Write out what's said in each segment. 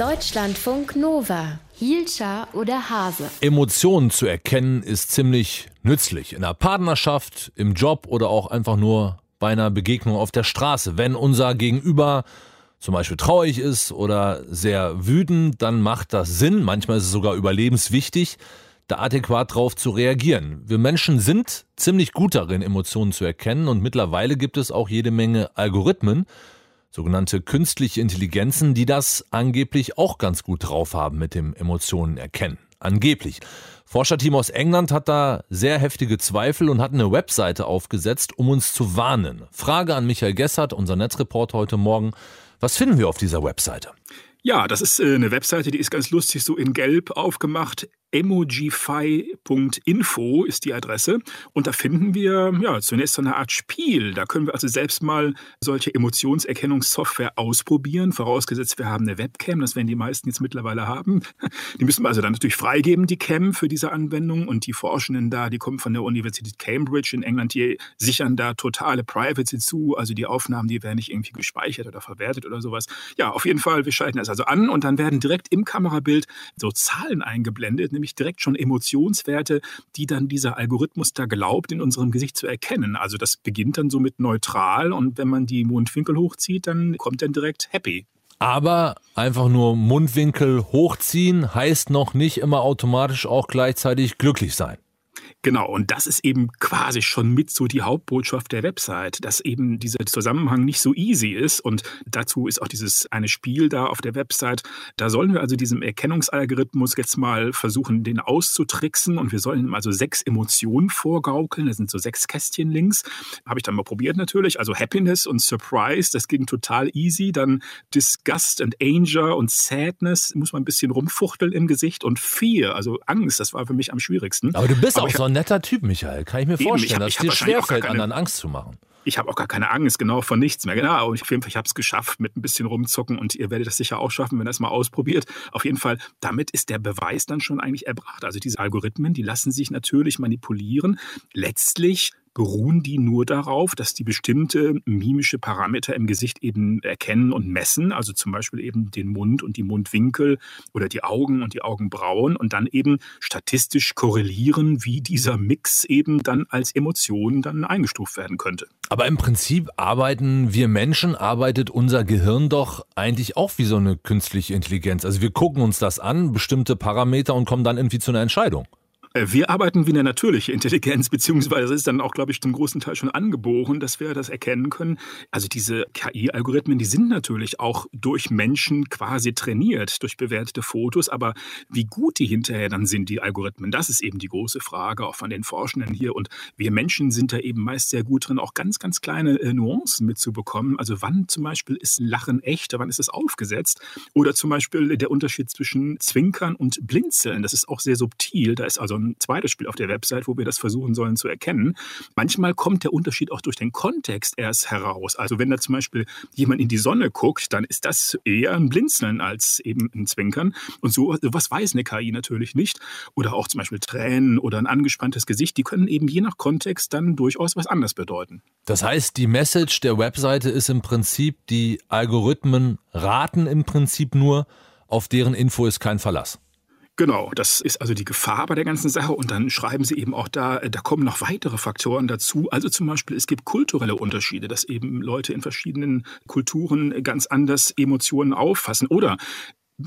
Deutschlandfunk Nova. Hielscher oder Hase. Emotionen zu erkennen ist ziemlich nützlich. In der Partnerschaft, im Job oder auch einfach nur bei einer Begegnung auf der Straße. Wenn unser Gegenüber zum Beispiel traurig ist oder sehr wütend, dann macht das Sinn. Manchmal ist es sogar überlebenswichtig, da adäquat drauf zu reagieren. Wir Menschen sind ziemlich gut darin, Emotionen zu erkennen und mittlerweile gibt es auch jede Menge Algorithmen, sogenannte künstliche Intelligenzen, die das angeblich auch ganz gut drauf haben mit dem Emotionen erkennen. Angeblich. Forscherteam aus England hat da sehr heftige Zweifel und hat eine Webseite aufgesetzt, um uns zu warnen. Frage an Michael Gessert, unser Netzreporter heute Morgen. Was finden wir auf dieser Webseite? Ja, das ist äh, eine Webseite, die ist ganz lustig so in Gelb aufgemacht emojify.info ist die Adresse. Und da finden wir ja zunächst so eine Art Spiel. Da können wir also selbst mal solche Emotionserkennungssoftware ausprobieren, vorausgesetzt wir haben eine Webcam. Das werden die meisten jetzt mittlerweile haben. Die müssen wir also dann natürlich freigeben, die Cam für diese Anwendung. Und die Forschenden da, die kommen von der Universität Cambridge in England, die sichern da totale Privacy zu. Also die Aufnahmen, die werden nicht irgendwie gespeichert oder verwertet oder sowas. Ja, auf jeden Fall, wir schalten das also an und dann werden direkt im Kamerabild so Zahlen eingeblendet, nämlich direkt schon Emotionswerte, die dann dieser Algorithmus da glaubt, in unserem Gesicht zu erkennen. Also das beginnt dann so mit neutral und wenn man die Mundwinkel hochzieht, dann kommt dann direkt happy. Aber einfach nur Mundwinkel hochziehen heißt noch nicht immer automatisch auch gleichzeitig glücklich sein. Genau, und das ist eben quasi schon mit so die Hauptbotschaft der Website, dass eben dieser Zusammenhang nicht so easy ist. Und dazu ist auch dieses eine Spiel da auf der Website. Da sollen wir also diesem Erkennungsalgorithmus jetzt mal versuchen, den auszutricksen. Und wir sollen ihm also sechs Emotionen vorgaukeln. Das sind so sechs Kästchen links. Habe ich dann mal probiert natürlich. Also Happiness und Surprise, das ging total easy. Dann Disgust and Anger und Sadness, muss man ein bisschen rumfuchteln im Gesicht. Und Fear, also Angst, das war für mich am schwierigsten. Aber du bist Aber auch so ein netter Typ, Michael. Kann ich mir vorstellen, dass es dir schwerfällt, anderen Angst zu machen. Ich habe auch gar keine Angst, genau, von nichts mehr. Genau, und auf jeden Fall, ich habe es geschafft mit ein bisschen rumzucken und ihr werdet das sicher auch schaffen, wenn ihr es mal ausprobiert. Auf jeden Fall, damit ist der Beweis dann schon eigentlich erbracht. Also diese Algorithmen, die lassen sich natürlich manipulieren. Letztlich beruhen die nur darauf, dass die bestimmte mimische Parameter im Gesicht eben erkennen und messen, also zum Beispiel eben den Mund und die Mundwinkel oder die Augen und die Augenbrauen und dann eben statistisch korrelieren, wie dieser Mix eben dann als Emotion dann eingestuft werden könnte. Aber im Prinzip arbeiten wir Menschen, arbeitet unser Gehirn doch eigentlich auch wie so eine künstliche Intelligenz. Also wir gucken uns das an, bestimmte Parameter und kommen dann irgendwie zu einer Entscheidung. Äh, wir arbeiten wie eine natürliche Intelligenz, beziehungsweise ist dann auch, glaube ich, zum großen Teil schon angeboren, dass wir das erkennen können. Also diese KI-Algorithmen, die sind natürlich auch durch Menschen quasi trainiert, durch bewertete Fotos, aber wie gut die hinterher dann sind, die Algorithmen, das ist eben die große Frage, auch von den Forschenden hier. Und wir Menschen sind da eben meist sehr gut drin, auch ganz, ganz kleine äh, Nuancen mitzubekommen. Also wann zum Beispiel ist Lachen echt, wann ist es aufgesetzt? Oder zum Beispiel der Unterschied zwischen Zwinkern und Blinzeln, das ist auch sehr subtil. Da ist also ein zweites Spiel auf der Website, wo wir das versuchen sollen zu erkennen. Manchmal kommt der Unterschied auch durch den Kontext erst heraus. Also wenn da zum Beispiel jemand in die Sonne guckt, dann ist das eher ein Blinzeln als eben ein Zwinkern. Und so was weiß eine KI natürlich nicht. Oder auch zum Beispiel Tränen oder ein angespanntes Gesicht, die können eben je nach Kontext dann durchaus was anderes bedeuten. Das heißt, die Message der Webseite ist im Prinzip, die Algorithmen raten im Prinzip nur, auf deren Info ist kein Verlass. Genau, das ist also die Gefahr bei der ganzen Sache. Und dann schreiben sie eben auch da, äh, da kommen noch weitere Faktoren dazu. Also zum Beispiel, es gibt kulturelle Unterschiede, dass eben Leute in verschiedenen Kulturen ganz anders Emotionen auffassen. Oder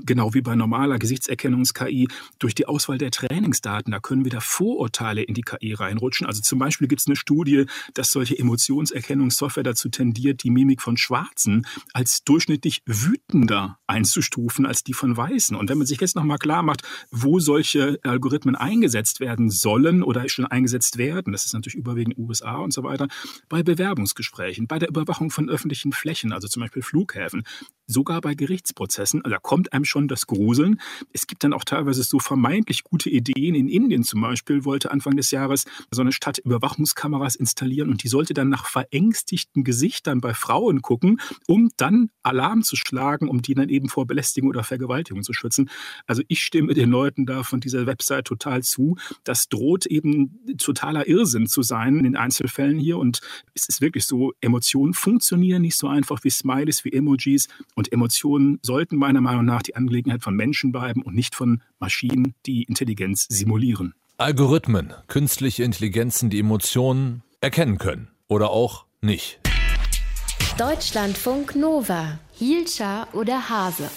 genau wie bei normaler Gesichtserkennungs-KI, durch die Auswahl der Trainingsdaten, da können wieder Vorurteile in die KI reinrutschen. Also zum Beispiel gibt es eine Studie, dass solche Emotionserkennungssoftware dazu tendiert, die Mimik von Schwarzen als durchschnittlich wütender einzustufen als die von Weißen. Und wenn man sich jetzt nochmal klar macht, wo solche Algorithmen eingesetzt werden sollen oder schon eingesetzt werden, das ist natürlich überwiegend USA und so weiter, bei Bewerbungsgesprächen, bei der Überwachung von öffentlichen Flächen, also zum Beispiel Flughäfen, sogar bei Gerichtsprozessen, da kommt einem schon das Gruseln. Es gibt dann auch teilweise so vermeintlich gute Ideen. In Indien zum Beispiel wollte Anfang des Jahres so eine Stadt Überwachungskameras installieren und die sollte dann nach verängstigten Gesichtern bei Frauen gucken, um dann Alarm zu schlagen, um die dann eben vor Belästigung oder Vergewaltigung zu schützen. Also ich stimme den Leuten da von dieser Website total zu. Das droht eben totaler Irrsinn zu sein in den Einzelfällen hier und es ist wirklich so, Emotionen funktionieren nicht so einfach wie Smileys, wie Emojis und Und Emotionen sollten meiner Meinung nach die Angelegenheit von Menschen bleiben und nicht von Maschinen, die Intelligenz simulieren. Algorithmen, künstliche Intelligenzen, die Emotionen erkennen können oder auch nicht. Deutschlandfunk Nova, Hielscher oder Hase.